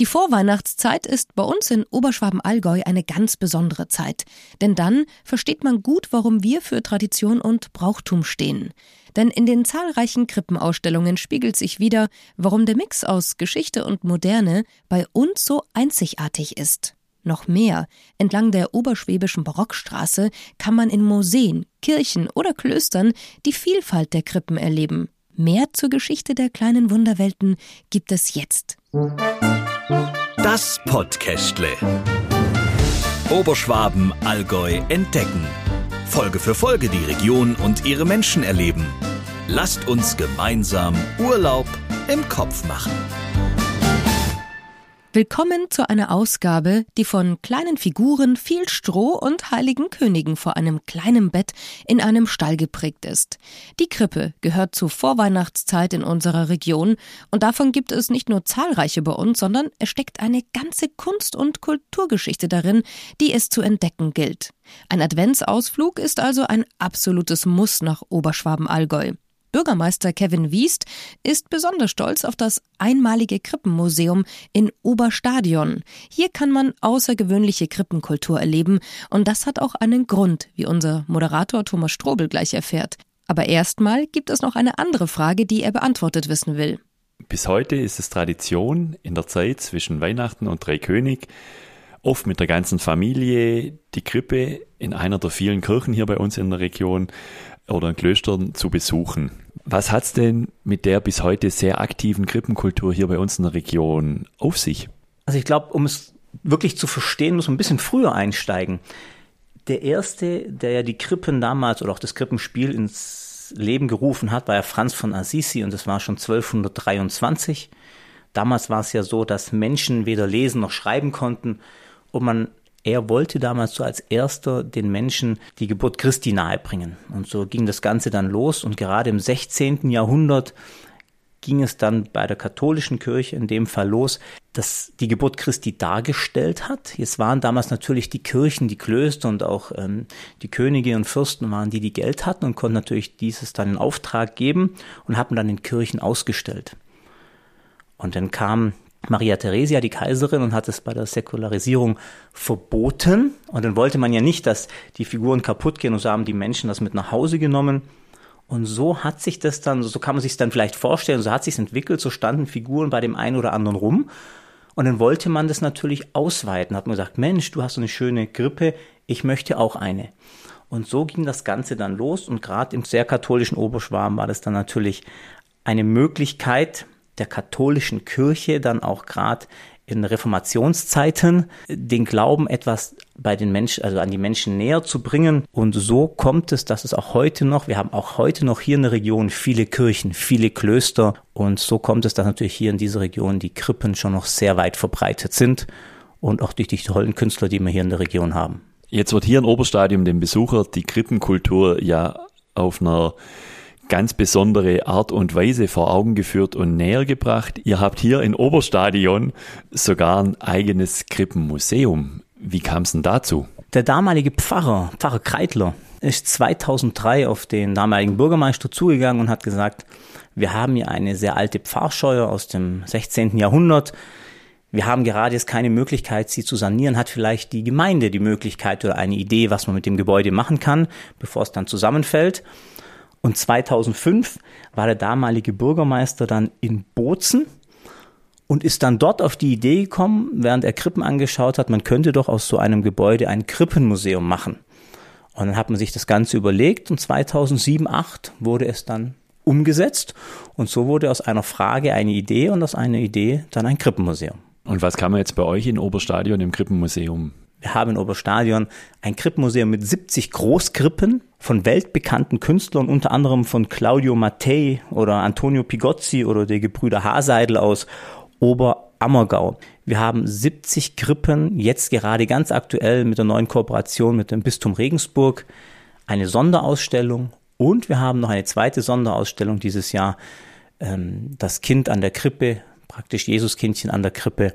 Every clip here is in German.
Die Vorweihnachtszeit ist bei uns in Oberschwaben-Allgäu eine ganz besondere Zeit. Denn dann versteht man gut, warum wir für Tradition und Brauchtum stehen. Denn in den zahlreichen Krippenausstellungen spiegelt sich wieder, warum der Mix aus Geschichte und Moderne bei uns so einzigartig ist. Noch mehr, entlang der oberschwäbischen Barockstraße kann man in Museen, Kirchen oder Klöstern die Vielfalt der Krippen erleben. Mehr zur Geschichte der kleinen Wunderwelten gibt es jetzt. Das Podcastle. Oberschwaben, Allgäu entdecken. Folge für Folge die Region und ihre Menschen erleben. Lasst uns gemeinsam Urlaub im Kopf machen. Willkommen zu einer Ausgabe, die von kleinen Figuren, viel Stroh und heiligen Königen vor einem kleinen Bett in einem Stall geprägt ist. Die Krippe gehört zur Vorweihnachtszeit in unserer Region und davon gibt es nicht nur zahlreiche bei uns, sondern es steckt eine ganze Kunst- und Kulturgeschichte darin, die es zu entdecken gilt. Ein Adventsausflug ist also ein absolutes Muss nach Oberschwaben-Allgäu. Bürgermeister Kevin Wiest ist besonders stolz auf das einmalige Krippenmuseum in Oberstadion. Hier kann man außergewöhnliche Krippenkultur erleben und das hat auch einen Grund, wie unser Moderator Thomas Strobel gleich erfährt. Aber erstmal gibt es noch eine andere Frage, die er beantwortet wissen will. Bis heute ist es Tradition in der Zeit zwischen Weihnachten und Dreikönig, oft mit der ganzen Familie die Krippe in einer der vielen Kirchen hier bei uns in der Region oder in Klöstern zu besuchen. Was hat es denn mit der bis heute sehr aktiven Krippenkultur hier bei uns in der Region auf sich? Also ich glaube, um es wirklich zu verstehen, muss man ein bisschen früher einsteigen. Der erste, der ja die Krippen damals oder auch das Krippenspiel ins Leben gerufen hat, war ja Franz von Assisi und das war schon 1223. Damals war es ja so, dass Menschen weder lesen noch schreiben konnten und man er wollte damals so als erster den Menschen die Geburt Christi nahebringen. Und so ging das Ganze dann los. Und gerade im 16. Jahrhundert ging es dann bei der katholischen Kirche in dem Fall los, dass die Geburt Christi dargestellt hat. Es waren damals natürlich die Kirchen, die Klöster und auch ähm, die Könige und Fürsten waren die, die Geld hatten und konnten natürlich dieses dann in Auftrag geben und haben dann in Kirchen ausgestellt. Und dann kam Maria Theresia, die Kaiserin, und hat es bei der Säkularisierung verboten. Und dann wollte man ja nicht, dass die Figuren kaputt gehen und so haben die Menschen das mit nach Hause genommen. Und so hat sich das dann, so kann man sich dann vielleicht vorstellen, so hat sich entwickelt, so standen Figuren bei dem einen oder anderen rum. Und dann wollte man das natürlich ausweiten, hat man gesagt, Mensch, du hast so eine schöne Grippe, ich möchte auch eine. Und so ging das Ganze dann los und gerade im sehr katholischen Oberschwarm war das dann natürlich eine Möglichkeit, der katholischen Kirche dann auch gerade in Reformationszeiten den Glauben etwas bei den Menschen, also an die Menschen näher zu bringen. Und so kommt es, dass es auch heute noch, wir haben auch heute noch hier in der Region viele Kirchen, viele Klöster. Und so kommt es, dass natürlich hier in dieser Region die Krippen schon noch sehr weit verbreitet sind und auch durch die tollen Künstler, die wir hier in der Region haben. Jetzt wird hier in Oberstadium dem Besucher die Krippenkultur ja auf einer ganz besondere Art und Weise vor Augen geführt und näher gebracht. Ihr habt hier in Oberstadion sogar ein eigenes Krippenmuseum. Wie kam es denn dazu? Der damalige Pfarrer, Pfarrer Kreitler, ist 2003 auf den damaligen Bürgermeister zugegangen und hat gesagt, wir haben hier eine sehr alte Pfarrscheuer aus dem 16. Jahrhundert. Wir haben gerade jetzt keine Möglichkeit, sie zu sanieren. Hat vielleicht die Gemeinde die Möglichkeit oder eine Idee, was man mit dem Gebäude machen kann, bevor es dann zusammenfällt? Und 2005 war der damalige Bürgermeister dann in Bozen und ist dann dort auf die Idee gekommen, während er Krippen angeschaut hat, man könnte doch aus so einem Gebäude ein Krippenmuseum machen. Und dann hat man sich das Ganze überlegt und 2007, 2008 wurde es dann umgesetzt und so wurde aus einer Frage eine Idee und aus einer Idee dann ein Krippenmuseum. Und was kann man jetzt bei euch in Oberstadion im Krippenmuseum wir haben in Oberstadion ein Krippmuseum mit 70 Großkrippen von weltbekannten Künstlern, unter anderem von Claudio Mattei oder Antonio Pigozzi oder der Gebrüder Haseidel aus Oberammergau. Wir haben 70 Krippen, jetzt gerade ganz aktuell mit der neuen Kooperation mit dem Bistum Regensburg, eine Sonderausstellung und wir haben noch eine zweite Sonderausstellung dieses Jahr, ähm, das Kind an der Krippe, praktisch Jesuskindchen an der Krippe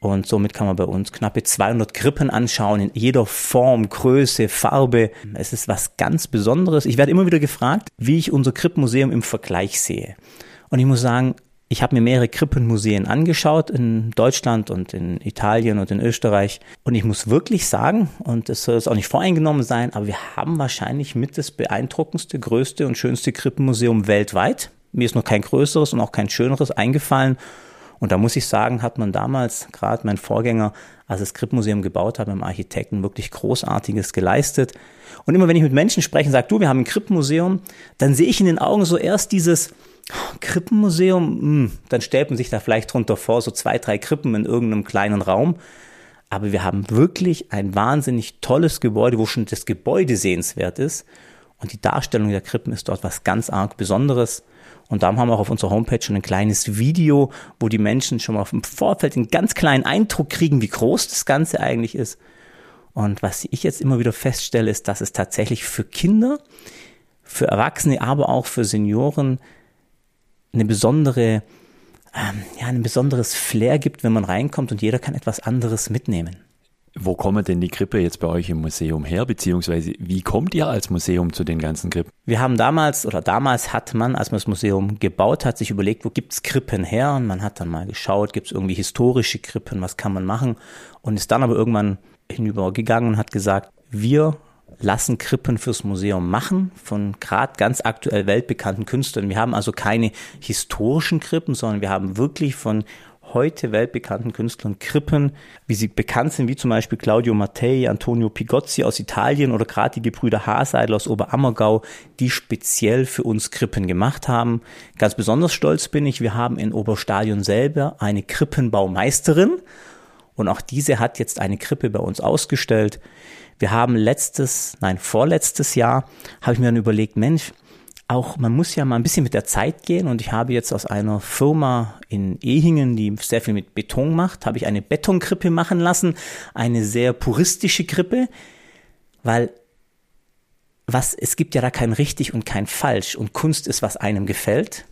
und somit kann man bei uns knappe 200 Krippen anschauen in jeder Form, Größe, Farbe. Es ist was ganz Besonderes. Ich werde immer wieder gefragt, wie ich unser Krippenmuseum im Vergleich sehe. Und ich muss sagen, Ich habe mir mehrere Krippenmuseen angeschaut in Deutschland und in Italien und in Österreich. Und ich muss wirklich sagen, und das soll jetzt auch nicht voreingenommen sein, aber wir haben wahrscheinlich mit das beeindruckendste, größte und schönste Krippenmuseum weltweit. Mir ist noch kein größeres und auch kein schöneres eingefallen. Und da muss ich sagen, hat man damals, gerade mein Vorgänger, als das Krippenmuseum gebaut hat, mit Architekten wirklich Großartiges geleistet. Und immer wenn ich mit Menschen spreche und sage, du, wir haben ein Krippenmuseum, dann sehe ich in den Augen so erst dieses, Krippenmuseum, mh, hm, dann stellt man sich da vielleicht drunter vor, so zwei, drei Krippen in irgendeinem kleinen Raum. Aber wir haben wirklich ein wahnsinnig tolles Gebäude, wo schon das Gebäude sehenswert ist. Und die Darstellung der Krippen ist dort was ganz arg Besonderes. Und darum haben wir auch auf unserer Homepage schon ein kleines Video, wo die Menschen schon mal im Vorfeld einen ganz kleinen Eindruck kriegen, wie groß das Ganze eigentlich ist. Und was ich jetzt immer wieder feststelle, ist, dass es tatsächlich für Kinder, für Erwachsene, aber auch für Senioren eine besondere, ähm, ja, ein besonderes Flair gibt, wenn man reinkommt und jeder kann etwas anderes mitnehmen. Wo kommen denn die Krippe jetzt bei euch im Museum her, beziehungsweise wie kommt ihr als Museum zu den ganzen Krippen? Wir haben damals, oder damals hat man, als man das Museum gebaut hat, sich überlegt, wo gibt's Krippen her? Und man hat dann mal geschaut, gibt's irgendwie historische Krippen, was kann man machen? Und ist dann aber irgendwann hinübergegangen und hat gesagt, wir lassen Krippen fürs Museum machen von gerade ganz aktuell weltbekannten Künstlern. Wir haben also keine historischen Krippen, sondern wir haben wirklich von heute weltbekannten Künstlern Krippen, wie sie bekannt sind, wie zum Beispiel Claudio Mattei, Antonio Pigozzi aus Italien oder gerade die Gebrüder Haseidel aus Oberammergau, die speziell für uns Krippen gemacht haben. Ganz besonders stolz bin ich, wir haben in Oberstadion selber eine Krippenbaumeisterin und auch diese hat jetzt eine Krippe bei uns ausgestellt. Wir haben letztes, nein, vorletztes Jahr, habe ich mir dann überlegt, Mensch, auch man muss ja mal ein bisschen mit der Zeit gehen. Und ich habe jetzt aus einer Firma in Ehingen, die sehr viel mit Beton macht, habe ich eine Betonkrippe machen lassen, eine sehr puristische Krippe, weil was es gibt ja da kein richtig und kein falsch. Und Kunst ist was einem gefällt.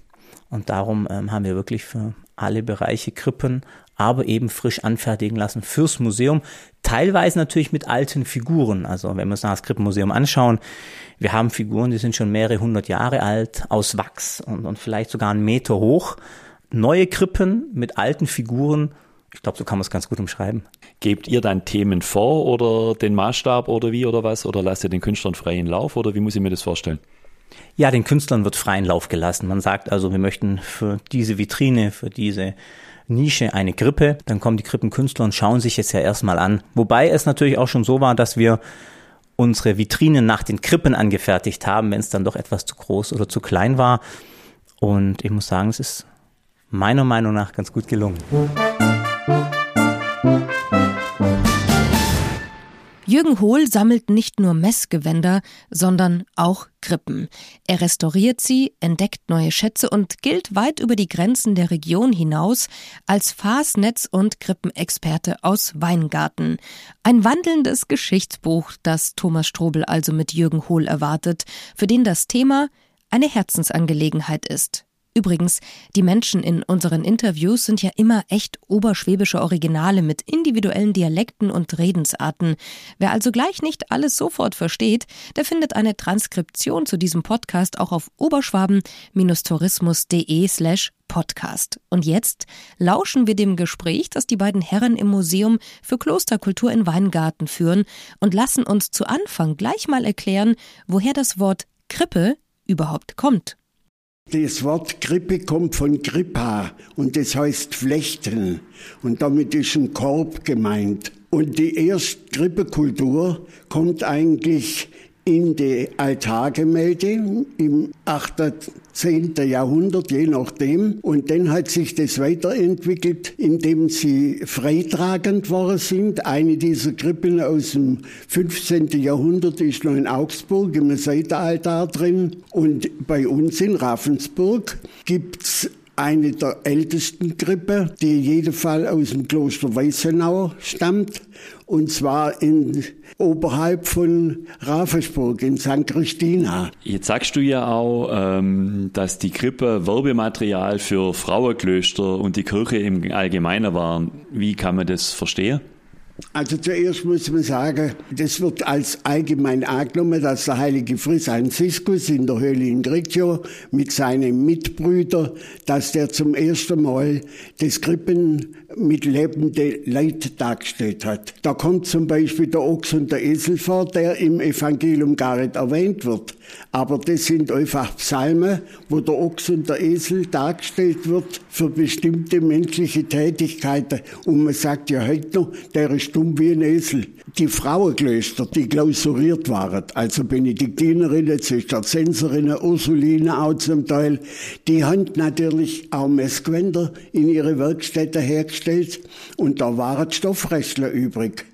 Und darum ähm, haben wir wirklich für alle Bereiche Krippen aber eben frisch anfertigen lassen fürs Museum. Teilweise natürlich mit alten Figuren. Also wenn wir uns das Krippenmuseum anschauen, wir haben Figuren, die sind schon mehrere hundert Jahre alt, aus Wachs und, und vielleicht sogar einen Meter hoch. Neue Krippen mit alten Figuren. Ich glaube, so kann man es ganz gut umschreiben. Gebt ihr dann Themen vor oder den Maßstab oder wie oder was? Oder lasst ihr den Künstlern freien Lauf oder wie muss ich mir das vorstellen? Ja, den Künstlern wird freien Lauf gelassen. Man sagt also, wir möchten für diese Vitrine, für diese Nische eine Krippe. Dann kommen die Krippenkünstler und schauen sich jetzt ja erstmal an. Wobei es natürlich auch schon so war, dass wir unsere Vitrinen nach den Krippen angefertigt haben, wenn es dann doch etwas zu groß oder zu klein war. Und ich muss sagen, es ist meiner Meinung nach ganz gut gelungen. Jürgen Hohl sammelt nicht nur Messgewänder, sondern auch Krippen. Er restauriert sie, entdeckt neue Schätze und gilt weit über die Grenzen der Region hinaus als Fasnetz- und Krippenexperte aus Weingarten. Ein wandelndes Geschichtsbuch, das Thomas Strobel also mit Jürgen Hohl erwartet, für den das Thema eine Herzensangelegenheit ist. Übrigens, die Menschen in unseren Interviews sind ja immer echt oberschwäbische Originale mit individuellen Dialekten und Redensarten. Wer also gleich nicht alles sofort versteht, der findet eine Transkription zu diesem Podcast auch auf oberschwaben-tourismus.de slash Podcast. Und jetzt lauschen wir dem Gespräch, das die beiden Herren im Museum für Klosterkultur in Weingarten führen und lassen uns zu Anfang gleich mal erklären, woher das Wort Krippe überhaupt kommt. Das Wort Grippe kommt von Grippa und das heißt Flechten und damit ist ein Korb gemeint. Und die erste Grippekultur kommt eigentlich in die Altargemälde im 8., 10. Jahrhundert, je nachdem. Und dann hat sich das weiterentwickelt, indem sie freitragend worden sind. Eine dieser Krippen aus dem 15. Jahrhundert ist noch in Augsburg im Seitenaltar drin. Und bei uns in Ravensburg gibt's eine der ältesten Krippe, die in jedem Fall aus dem Kloster Weißenau stammt, und zwar in, oberhalb von Ravensburg in St. Christina. Jetzt sagst du ja auch, ähm, dass die Krippe Werbematerial für Frauenklöster und die Kirche im Allgemeinen waren. Wie kann man das verstehen? Also zuerst muss man sagen, das wird als allgemein angenommen, dass der heilige Franziskus in der Höhle in Greccio mit seinen Mitbrüdern, dass der zum ersten Mal das Krippen mit lebenden Leid dargestellt hat. Da kommt zum Beispiel der Ochs und der Esel vor, der im Evangelium gar nicht erwähnt wird. Aber das sind einfach Psalmen, wo der Ochs und der Esel dargestellt wird für bestimmte menschliche Tätigkeiten. Und man sagt ja heute noch, der ist dumm wie ein Esel. Die Frauenklöster, die klausuriert waren, also Benediktinerinnen, Zisterzienserinnen, Ursulinen auch zum Teil, die haben natürlich auch Messgewänder in ihre Werkstätte hergestellt und da waren Stoffrestler übrig.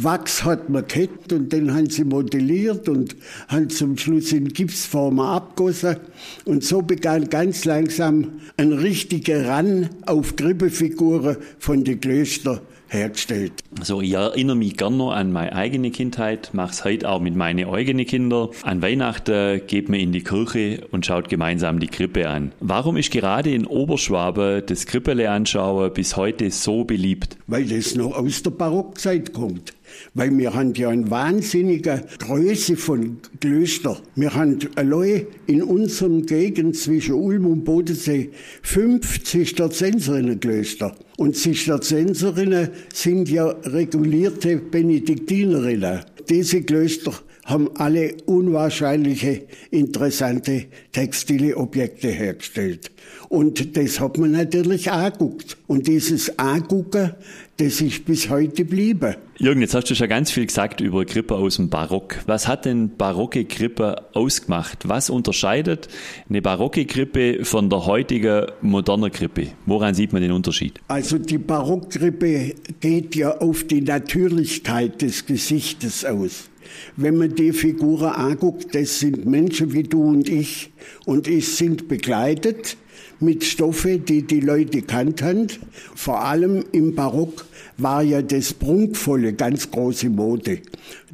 Wachs hat man gehabt und den haben sie modelliert und haben zum Schluss in Gipsformen abgossen. Und so begann ganz langsam ein richtiger Ran auf Krippefiguren von den Klöstern hergestellt. So, ich erinnere mich gerne noch an meine eigene Kindheit, mache es heute auch mit meinen eigenen Kindern. An Weihnachten geht man in die Kirche und schaut gemeinsam die Krippe an. Warum ist gerade in Oberschwabe das Krippele anschauen bis heute so beliebt? Weil das noch aus der Barockzeit kommt. Weil wir haben ja eine wahnsinnige Größe von Klöster. Wir haben allein in unserem Gegend zwischen Ulm und Bodensee fünf Zisterzienserinnenklöster. Und Zisterzienserinnen sind ja regulierte Benediktinerinnen. Diese Klöster haben alle unwahrscheinliche interessante textile Objekte hergestellt. Und das hat man natürlich angeguckt. Und dieses Angucken, das ist bis heute geblieben. Jürgen, jetzt hast du schon ganz viel gesagt über Krippe aus dem Barock. Was hat denn barocke Krippe ausgemacht? Was unterscheidet eine barocke Krippe von der heutigen modernen Krippe? Woran sieht man den Unterschied? Also die Barockkrippe geht ja auf die Natürlichkeit des Gesichtes aus. Wenn man die Figuren anguckt, das sind Menschen wie du und ich und es sind begleitet mit Stoffe, die die Leute kannt haben. Vor allem im Barock war ja das Prunkvolle ganz große Mode.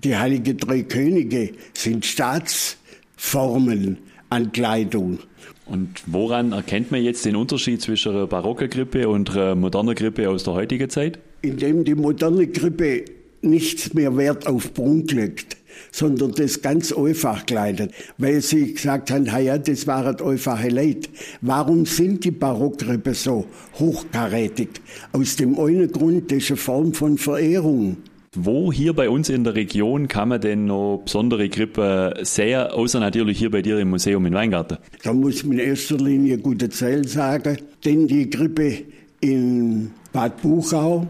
Die Heilige Drei Könige sind Staatsformen an Kleidung. Und woran erkennt man jetzt den Unterschied zwischen einer barocken Grippe und einer modernen Grippe aus der heutigen Zeit? Indem die moderne Grippe nichts mehr Wert auf Prunk legt, sondern das ganz einfach kleidet, weil sie gesagt haben, ja, das waren einfache Leute. Warum sind die Barockgrippe so hochkarätig? Aus dem einen Grund, das ist eine Form von Verehrung. Wo hier bei uns in der Region kann man denn noch besondere Grippe sehen, außer natürlich hier bei dir im Museum in Weingarten? Da muss man in erster Linie gute Zell sagen, denn die Grippe in Bad Buchau,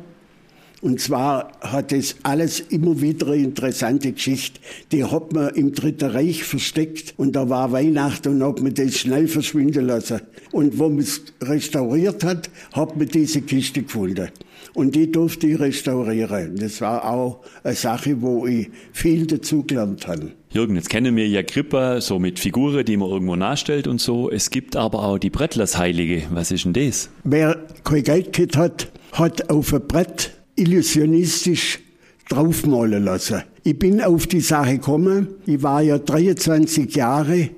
und zwar hat es alles immer wieder eine interessante Geschichte. Die hat man im Dritten Reich versteckt und da war Weihnachten und hat man das schnell verschwinden lassen. Und wo man es restauriert hat, hat man diese Kiste gefunden. Und die durfte ich restaurieren. Das war auch eine Sache, wo ich viel dazu gelernt habe. Jürgen, jetzt kennen wir ja Krippe, so mit Figuren, die man irgendwo nachstellt und so. Es gibt aber auch die Brettlers-Heilige. Was ist denn das? Wer kein Geld gehabt hat, hat auf ein Brett illusionistisch draufmalen lassen. Ich bin auf die Sache gekommen. Ich war ja 23 Jahre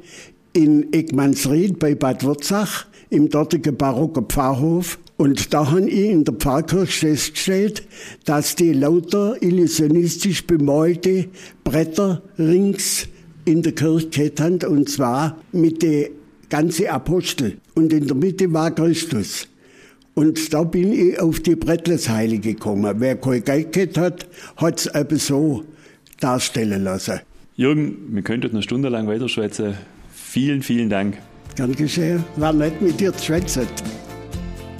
in Egmansried bei Bad Wurzach im dortigen barocken Pfarrhof. Und da habe ich in der Pfarrkirche festgestellt, dass die lauter illusionistisch bemalte Bretter rings in der Kirche haben, und zwar mit den ganzen Apostel. Und in der Mitte war Christus. Und da bin ich auf die Brettlesheile gekommen. Wer kein Geld gehabt hat, hat es eben so darstellen lassen. Jürgen, wir könnten eine Stunde lang weiterschwätzen. Vielen, vielen Dank. Gern geschehen. War nett mit dir zu schwätzen.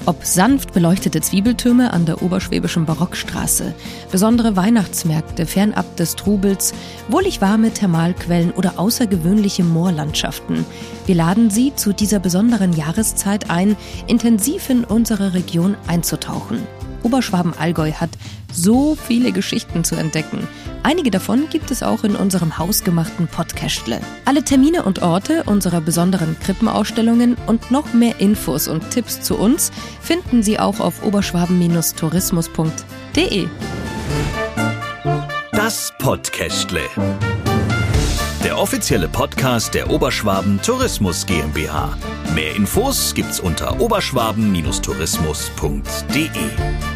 Ob sanft beleuchtete Zwiebeltürme an der oberschwäbischen Barockstraße, besondere Weihnachtsmärkte fernab des Trubels, wohlig warme Thermalquellen oder außergewöhnliche Moorlandschaften. Wir laden Sie zu dieser besonderen Jahreszeit ein, intensiv in unsere Region einzutauchen. Oberschwaben-Allgäu hat so viele Geschichten zu entdecken. Einige davon gibt es auch in unserem hausgemachten Podcastle. Alle Termine und Orte unserer besonderen Krippenausstellungen und noch mehr Infos und Tipps zu uns finden Sie auch auf oberschwaben-tourismus.de. Das Podcastle. Der offizielle Podcast der Oberschwaben Tourismus GmbH. Mehr Infos gibt's unter oberschwaben-tourismus.de.